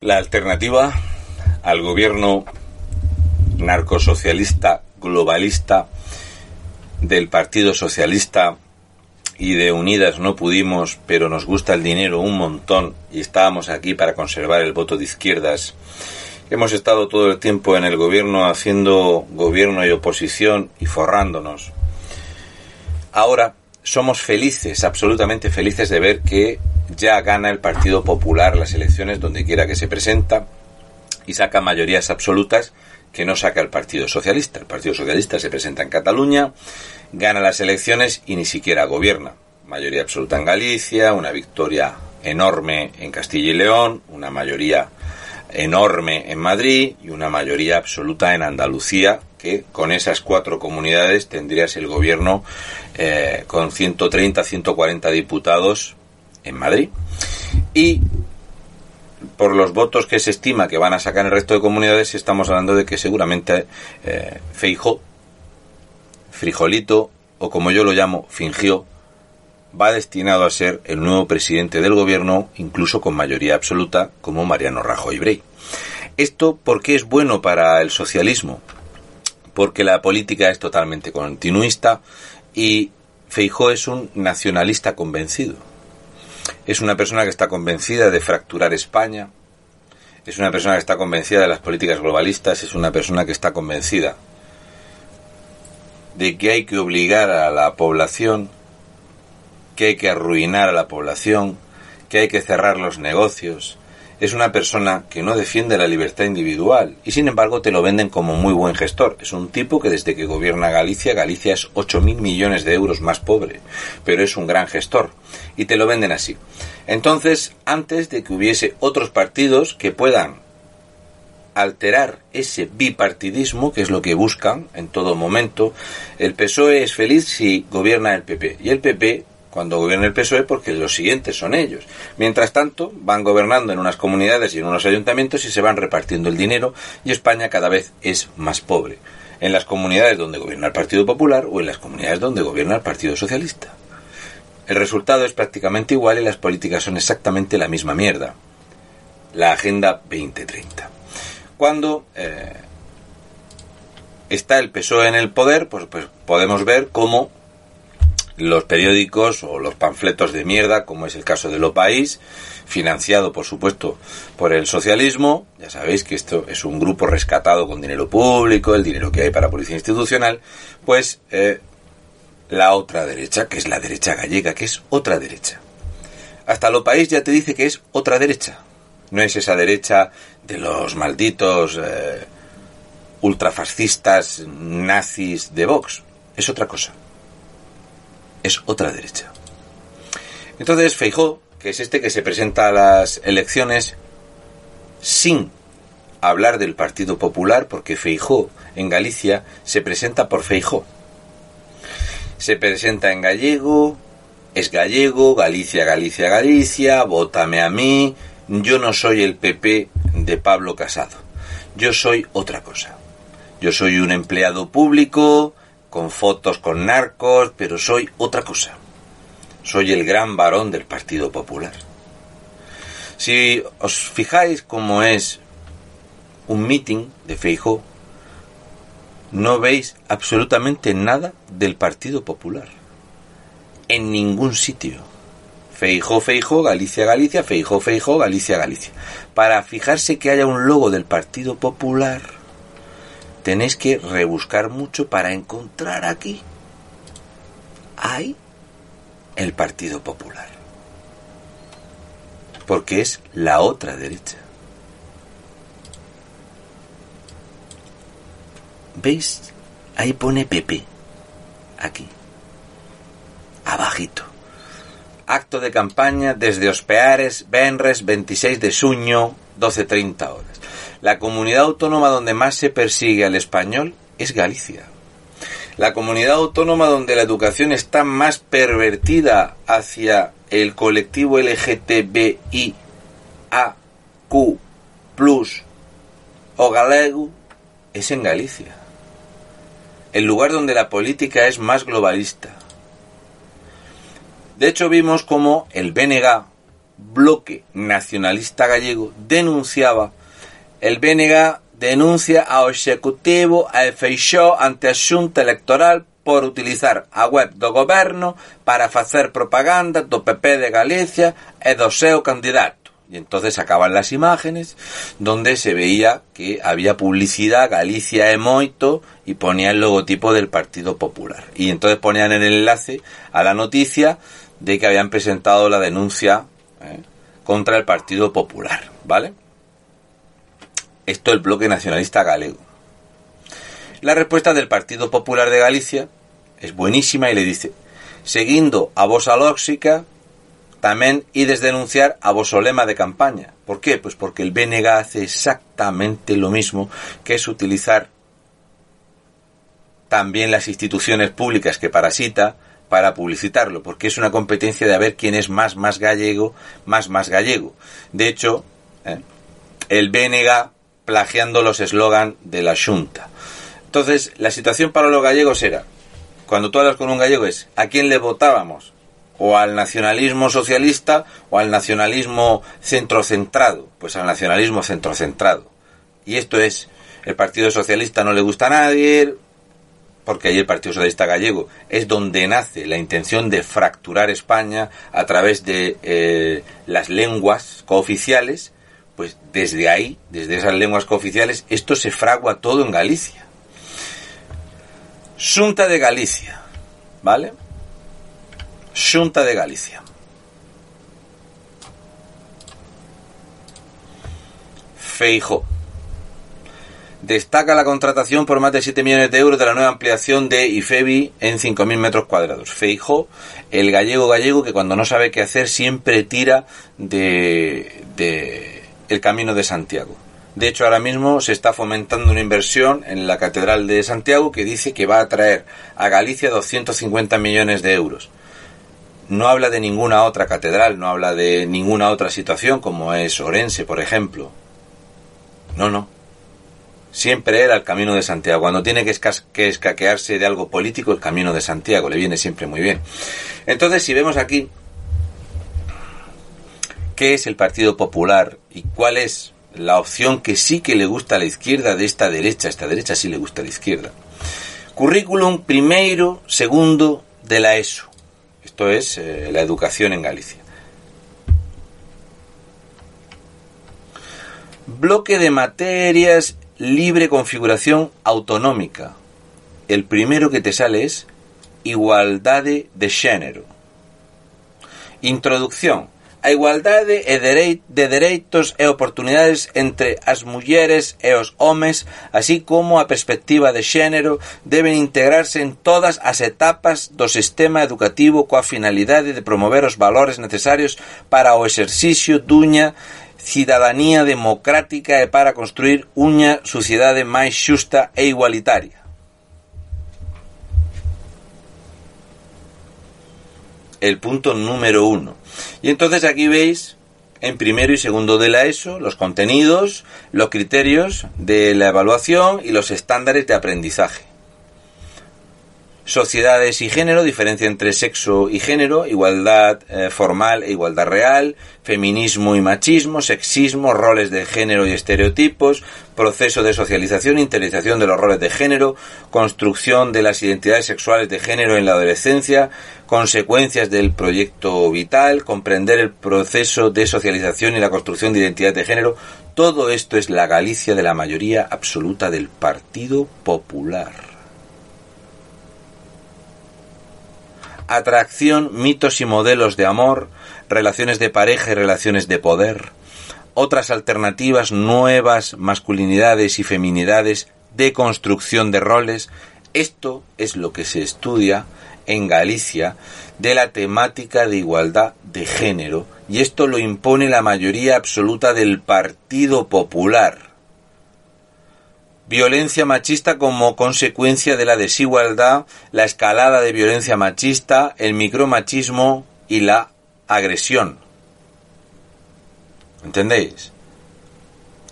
La alternativa al gobierno narcosocialista globalista del Partido Socialista y de Unidas no pudimos, pero nos gusta el dinero un montón y estábamos aquí para conservar el voto de izquierdas. Hemos estado todo el tiempo en el gobierno haciendo gobierno y oposición y forrándonos. Ahora somos felices, absolutamente felices de ver que ya gana el Partido Popular las elecciones donde quiera que se presenta y saca mayorías absolutas que no saca el Partido Socialista. El Partido Socialista se presenta en Cataluña, gana las elecciones y ni siquiera gobierna. Mayoría absoluta en Galicia, una victoria enorme en Castilla y León, una mayoría enorme en Madrid y una mayoría absoluta en Andalucía, que con esas cuatro comunidades tendrías el gobierno eh, con 130, 140 diputados en Madrid. Y por los votos que se estima que van a sacar el resto de comunidades, estamos hablando de que seguramente eh, Feijo, Frijolito, o como yo lo llamo, fingió, va destinado a ser el nuevo presidente del gobierno, incluso con mayoría absoluta, como Mariano Rajoy Brey. Esto, ¿por qué es bueno para el socialismo? Porque la política es totalmente continuista y Feijó es un nacionalista convencido. Es una persona que está convencida de fracturar España, es una persona que está convencida de las políticas globalistas, es una persona que está convencida de que hay que obligar a la población, que hay que arruinar a la población, que hay que cerrar los negocios, es una persona que no defiende la libertad individual y sin embargo te lo venden como muy buen gestor. Es un tipo que desde que gobierna Galicia, Galicia es 8.000 millones de euros más pobre, pero es un gran gestor y te lo venden así. Entonces, antes de que hubiese otros partidos que puedan alterar ese bipartidismo, que es lo que buscan en todo momento, el PSOE es feliz si gobierna el PP y el PP cuando gobierna el PSOE porque los siguientes son ellos. Mientras tanto, van gobernando en unas comunidades y en unos ayuntamientos y se van repartiendo el dinero y España cada vez es más pobre. En las comunidades donde gobierna el Partido Popular o en las comunidades donde gobierna el Partido Socialista. El resultado es prácticamente igual y las políticas son exactamente la misma mierda. La Agenda 2030. Cuando eh, está el PSOE en el poder, pues, pues podemos ver cómo los periódicos o los panfletos de mierda, como es el caso de Lo País, financiado, por supuesto, por el socialismo. Ya sabéis que esto es un grupo rescatado con dinero público, el dinero que hay para policía institucional. Pues eh, la otra derecha, que es la derecha gallega, que es otra derecha. Hasta Lo País ya te dice que es otra derecha. No es esa derecha de los malditos eh, ultrafascistas nazis de Vox. Es otra cosa es otra derecha. Entonces Feijó, que es este que se presenta a las elecciones sin hablar del Partido Popular, porque Feijó en Galicia se presenta por Feijó. Se presenta en gallego, es gallego, Galicia, Galicia, Galicia, vótame a mí, yo no soy el PP de Pablo Casado, yo soy otra cosa. Yo soy un empleado público, con fotos con narcos, pero soy otra cosa. Soy el gran varón del Partido Popular. Si os fijáis cómo es un meeting de Feijó, no veis absolutamente nada del Partido Popular. En ningún sitio. Feijó, Feijó, Galicia, Galicia, Feijó, Feijó, Galicia, Galicia. Para fijarse que haya un logo del Partido Popular tenéis que rebuscar mucho para encontrar aquí. Hay el Partido Popular. Porque es la otra derecha. ¿Veis? Ahí pone PP. Aquí. Abajito. Acto de campaña desde Ospeares, Benres, 26 de junio 12-30 horas. La comunidad autónoma donde más se persigue al español es Galicia. La comunidad autónoma donde la educación está más pervertida hacia el colectivo LGTBI AQ plus o galego es en Galicia. El lugar donde la política es más globalista. De hecho vimos como el BNG, bloque nacionalista gallego, denunciaba el BNG denuncia ao Executivo a Feixó ante a Xunta Electoral por utilizar a web do goberno para facer propaganda do PP de Galicia e do seu candidato. Y entonces sacaban las imágenes donde se veía que había publicidad Galicia e moito y ponía el logotipo del Partido Popular. Y entonces ponían el enlace a la noticia de que habían presentado la denuncia eh, contra el Partido Popular, ¿vale? Esto el bloque nacionalista galego. La respuesta del Partido Popular de Galicia es buenísima y le dice, seguindo a vosa lóxica, tamén ides denunciar a voso lema de campaña. ¿Por qué? Pues porque el BNG hace exactamente lo mismo, que es utilizar también las instituciones públicas que parasita para publicitarlo, porque es una competencia de a ver quién es más más gallego, más más gallego. De hecho, ¿eh? el BNG plagiando los eslogan de la Junta. Entonces, la situación para los gallegos era, cuando tú hablas con un gallego es, ¿a quién le votábamos? O al nacionalismo socialista o al nacionalismo centrocentrado. Pues al nacionalismo centrocentrado. Y esto es, el Partido Socialista no le gusta a nadie, porque ahí el Partido Socialista Gallego es donde nace la intención de fracturar España a través de eh, las lenguas cooficiales pues desde ahí, desde esas lenguas cooficiales, esto se fragua todo en Galicia. Junta de Galicia, ¿vale? Junta de Galicia. Feijo. Destaca la contratación por más de 7 millones de euros de la nueva ampliación de IFEBI en 5.000 metros cuadrados. Feijo, el gallego gallego que cuando no sabe qué hacer siempre tira de, de el Camino de Santiago. De hecho, ahora mismo se está fomentando una inversión en la Catedral de Santiago que dice que va a traer a Galicia 250 millones de euros. No habla de ninguna otra catedral, no habla de ninguna otra situación como es Orense, por ejemplo. No, no. Siempre era el Camino de Santiago. Cuando tiene que, que escaquearse de algo político, el Camino de Santiago le viene siempre muy bien. Entonces, si vemos aquí qué es el Partido Popular y cuál es la opción que sí que le gusta a la izquierda de esta derecha. Esta derecha sí le gusta a la izquierda. Currículum primero, segundo de la ESO. Esto es eh, la educación en Galicia. Bloque de materias libre configuración autonómica. El primero que te sale es igualdad de género. Introducción a igualdade e de dereitos e oportunidades entre as mulleres e os homes, así como a perspectiva de xénero, deben integrarse en todas as etapas do sistema educativo coa finalidade de promover os valores necesarios para o exercicio duña cidadanía democrática e para construir unha sociedade máis xusta e igualitaria. El punto número uno y entonces aquí veis en primero y segundo de la ESO los contenidos, los criterios de la evaluación y los estándares de aprendizaje. Sociedades y género, diferencia entre sexo y género, igualdad eh, formal e igualdad real, feminismo y machismo, sexismo, roles de género y estereotipos, proceso de socialización, interiorización de los roles de género, construcción de las identidades sexuales de género en la adolescencia, consecuencias del proyecto vital, comprender el proceso de socialización y la construcción de identidad de género. Todo esto es la Galicia de la mayoría absoluta del Partido Popular. Atracción, mitos y modelos de amor, relaciones de pareja y relaciones de poder, otras alternativas, nuevas masculinidades y feminidades, de construcción de roles. Esto es lo que se estudia en Galicia de la temática de igualdad de género y esto lo impone la mayoría absoluta del Partido Popular. Violencia machista como consecuencia de la desigualdad, la escalada de violencia machista, el micromachismo y la agresión. ¿Entendéis?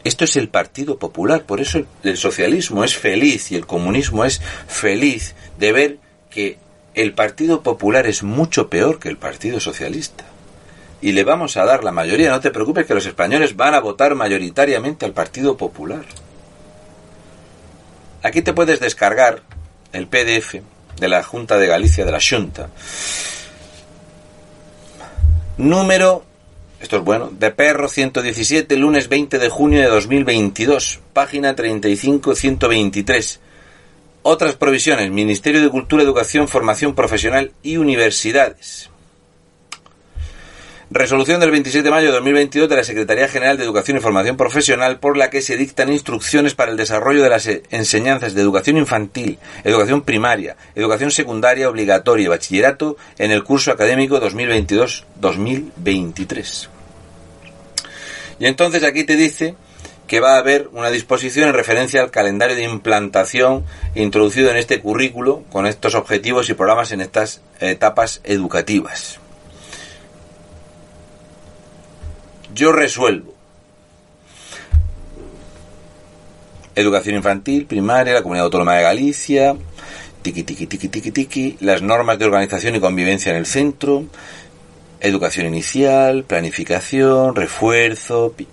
Esto es el Partido Popular, por eso el, socialismo es feliz y el comunismo es feliz de ver que el Partido Popular es mucho peor que el Partido Socialista. Y le vamos a dar la mayoría, no te preocupes que los españoles van a votar mayoritariamente al Partido Popular. Aquí te puedes descargar el PDF de la Junta de Galicia, de la Junta. Número esto es bueno. De Perro 117, lunes 20 de junio de 2022. Página 35-123. Otras provisiones. Ministerio de Cultura, Educación, Formación Profesional y Universidades. Resolución del 27 de mayo de 2022 de la Secretaría General de Educación y Formación Profesional por la que se dictan instrucciones para el desarrollo de las enseñanzas de educación infantil, educación primaria, educación secundaria obligatoria y bachillerato en el curso académico 2022-2023. Y entonces aquí te dice que va a haber una disposición en referencia al calendario de implantación introducido en este currículo con estos objetivos y programas en estas etapas educativas. Yo resuelvo. Educación infantil, primaria, la Comunidad Autónoma de Galicia, tiki tiki tiki tiki tiki, las normas de organización y convivencia en el centro, educación inicial, planificación, refuerzo, pi,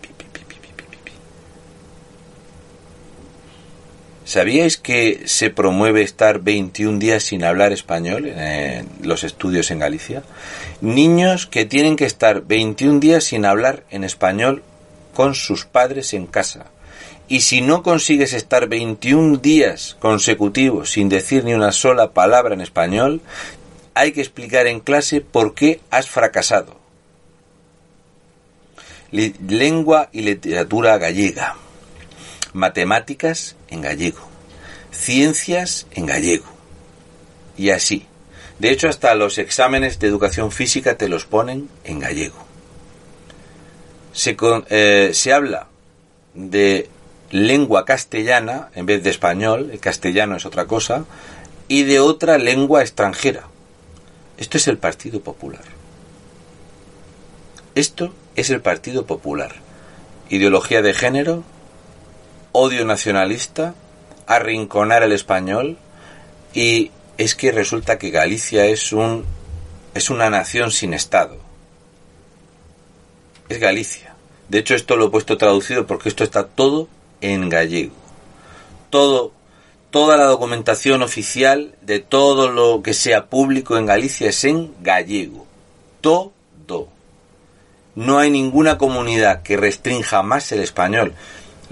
¿Sabíais que se promueve estar 21 días sin hablar español en los estudios en Galicia? Niños que tienen que estar 21 días sin hablar en español con sus padres en casa. Y si no consigues estar 21 días consecutivos sin decir ni una sola palabra en español, hay que explicar en clase por qué has fracasado. Lengua y literatura gallega matemáticas en gallego, ciencias en gallego. Y así. De hecho, hasta los exámenes de educación física te los ponen en gallego. Se, eh, se habla de lengua castellana en vez de español, el castellano es otra cosa, y de otra lengua extranjera. Esto es el Partido Popular. Esto es el Partido Popular. Ideología de género, odio nacionalista, arrinconar al español y es que resulta que Galicia es un es una nación sin estado. Es Galicia. De hecho esto lo he puesto traducido porque esto está todo en gallego. Todo toda la documentación oficial de todo lo que sea público en Galicia es en gallego. Todo. No hay ninguna comunidad que restrinja más el español.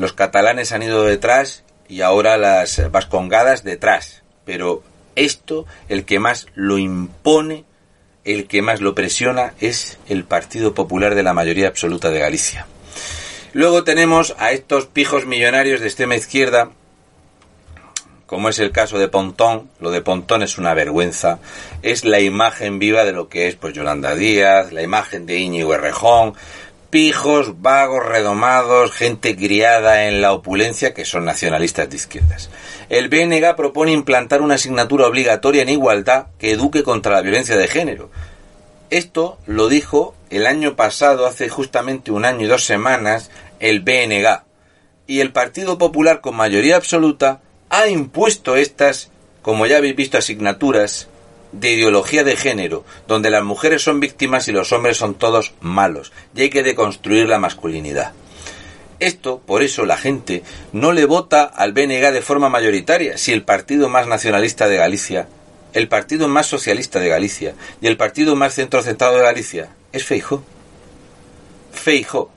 Los catalanes han ido detrás y ahora las vascongadas detrás. Pero esto, el que más lo impone, el que más lo presiona, es el Partido Popular de la mayoría absoluta de Galicia. Luego tenemos a estos pijos millonarios de extrema izquierda, como es el caso de Pontón. Lo de Pontón es una vergüenza. Es la imagen viva de lo que es pues Yolanda Díaz, la imagen de Íñigo Errejón, pijos, vagos, redomados, gente criada en la opulencia que son nacionalistas de izquierdas. El BNG propone implantar una asignatura obligatoria en igualdad que eduque contra la violencia de género. Esto lo dijo el año pasado, hace justamente un año y dos semanas, el BNG. Y el Partido Popular, con mayoría absoluta, ha impuesto estas, como ya habéis visto, asignaturas de ideología de género, donde las mujeres son víctimas y los hombres son todos malos, y hay que deconstruir la masculinidad. Esto, por eso, la gente no le vota al BNG de forma mayoritaria, si el partido más nacionalista de Galicia, el partido más socialista de Galicia y el partido más centrocentrado de Galicia es Feijo. Feijo.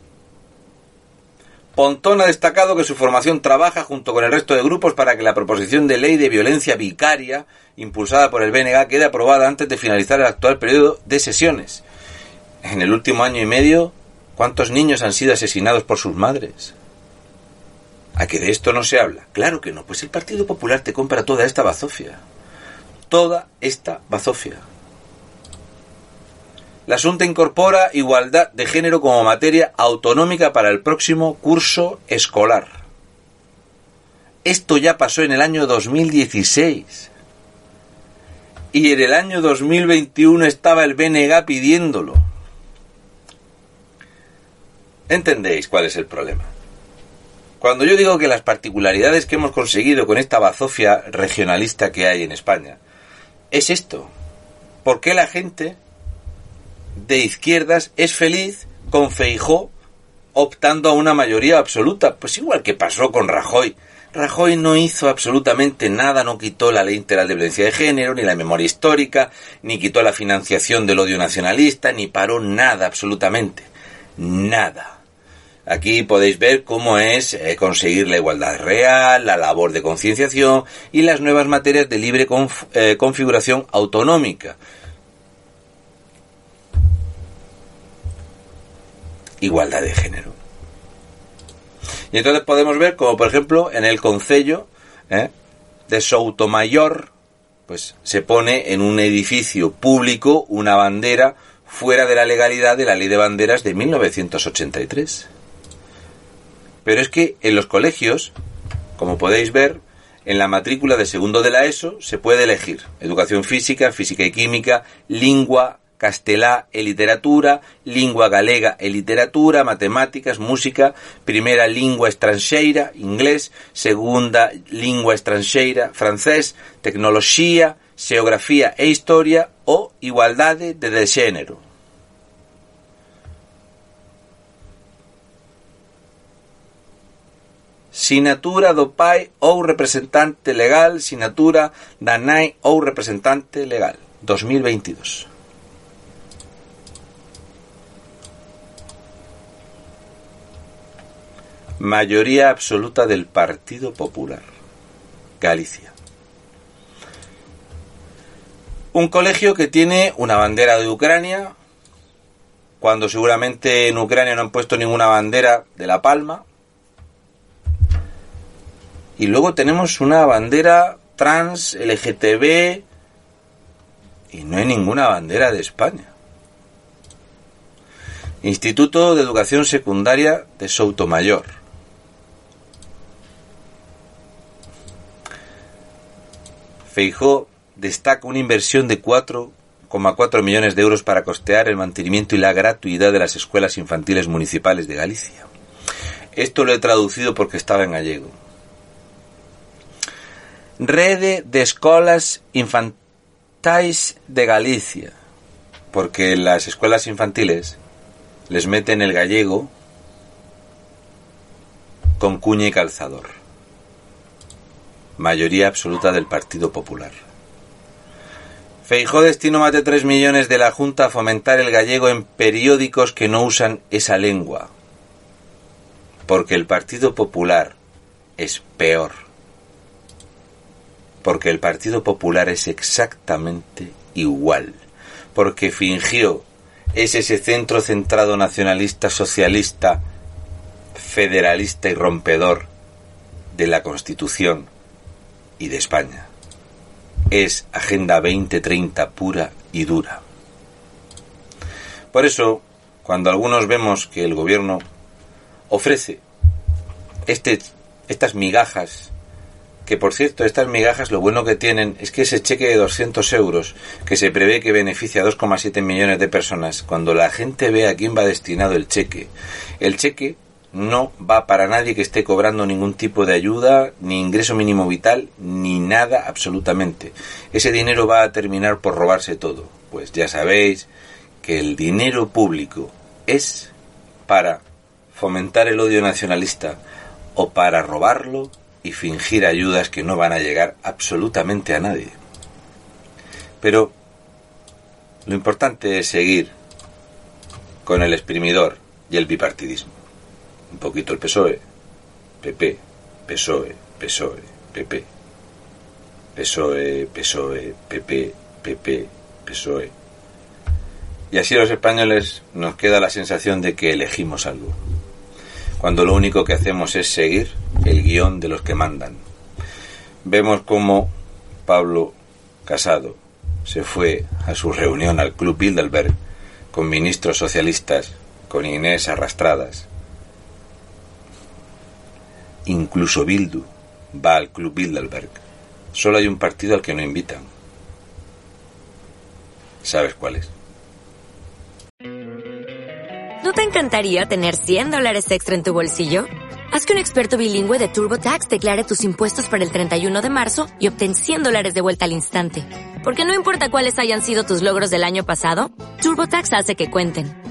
Pontón ha destacado que su formación trabaja junto con el resto de grupos para que la proposición de ley de violencia vicaria impulsada por el BNG quede aprobada antes de finalizar el actual periodo de sesiones. En el último año y medio, ¿cuántos niños han sido asesinados por sus madres? ¿A que de esto no se habla? Claro que no, pues el Partido Popular te compra toda esta bazofia. toda esta bazofia. La Asunta incorpora igualdad de género como materia autonómica para el próximo curso escolar. Esto ya pasó en el año 2016. Y en el año 2021 estaba el BNG pidiéndolo. ¿Entendéis cuál es el problema? Cuando yo digo que las particularidades que hemos conseguido con esta bazofia regionalista que hay en España, es esto. ¿Por qué la gente de izquierdas es feliz con Feijó optando a una mayoría absoluta? Pues igual que pasó con Rajoy. Rajoy no hizo absolutamente nada, no quitó la ley integral de violencia de género, ni la memoria histórica, ni quitó la financiación del odio nacionalista, ni paró nada absolutamente. Nada. Aquí podéis ver cómo es eh, conseguir la igualdad real, la labor de concienciación y las nuevas materias de libre eh, configuración autonómica. Igualdad de género. Y entonces podemos ver como por ejemplo en el concello eh, de Soutomayor pues se pone en un edificio público una bandera fuera de la legalidad de la ley de banderas de 1983. Pero es que en los colegios, como podéis ver, en la matrícula de segundo de la ESO se puede elegir educación física, física y química, lengua castelá e literatura, lingua galega e literatura, matemáticas, música, primeira lingua estranxeira, inglés, segunda lingua estranxeira, francés, tecnoloxía, xeografía e historia ou igualdade de, de xénero. Sinatura do pai ou representante legal, sinatura da nai ou representante legal. 2022. Mayoría absoluta del Partido Popular. Galicia. Un colegio que tiene una bandera de Ucrania, cuando seguramente en Ucrania no han puesto ninguna bandera de La Palma, y luego tenemos una bandera trans, LGTB, y no hay ninguna bandera de España. Instituto de Educación Secundaria de Soutomayor. Feijó destaca una inversión de 4,4 millones de euros para costear el mantenimiento y la gratuidad de las escuelas infantiles municipales de Galicia. Esto lo he traducido porque estaba en gallego. Rede de Escolas Infantais de Galicia, porque las escuelas infantiles les meten el gallego con cuña y calzador. Mayoría absoluta del Partido Popular. Feijó destino más de 3 millones de la Junta a fomentar el gallego en periódicos que no usan esa lengua. Porque el Partido Popular es peor porque el Partido Popular es exactamente igual, porque fingió es ese centro centrado nacionalista, socialista, federalista y rompedor de la Constitución y de España. Es Agenda 2030 pura y dura. Por eso, cuando algunos vemos que el gobierno ofrece este, estas migajas que por cierto, estas migajas lo bueno que tienen es que ese cheque de 200 euros, que se prevé que beneficia a 2,7 millones de personas, cuando la gente ve a quién va destinado el cheque, el cheque no va para nadie que esté cobrando ningún tipo de ayuda, ni ingreso mínimo vital, ni nada absolutamente. Ese dinero va a terminar por robarse todo. Pues ya sabéis que el dinero público es para fomentar el odio nacionalista o para robarlo y fingir ayudas que no van a llegar absolutamente a nadie. Pero lo importante es seguir con el exprimidor y el bipartidismo. Un poquito el PSOE, PP, PSOE, PSOE, PP, PSOE, PSOE, PP, PP, PSOE. Y así los españoles nos queda la sensación de que elegimos algo cuando lo único que hacemos es seguir el guion de los que mandan. Vemos cómo Pablo Casado, se fue a su reunión al Club Bilderberg con ministros socialistas, con Inés arrastradas. Incluso Bildu va al Club Bilderberg. Solo hay un partido al que no invitan. ¿Sabes cuál es? ¿No te encantaría tener 100 dólares extra en tu bolsillo? Haz que un experto bilingüe de TurboTax declare tus impuestos para el 31 de marzo y obtén 100 dólares de vuelta al instante. Porque no importa cuáles hayan sido tus logros del año pasado, TurboTax hace que cuenten.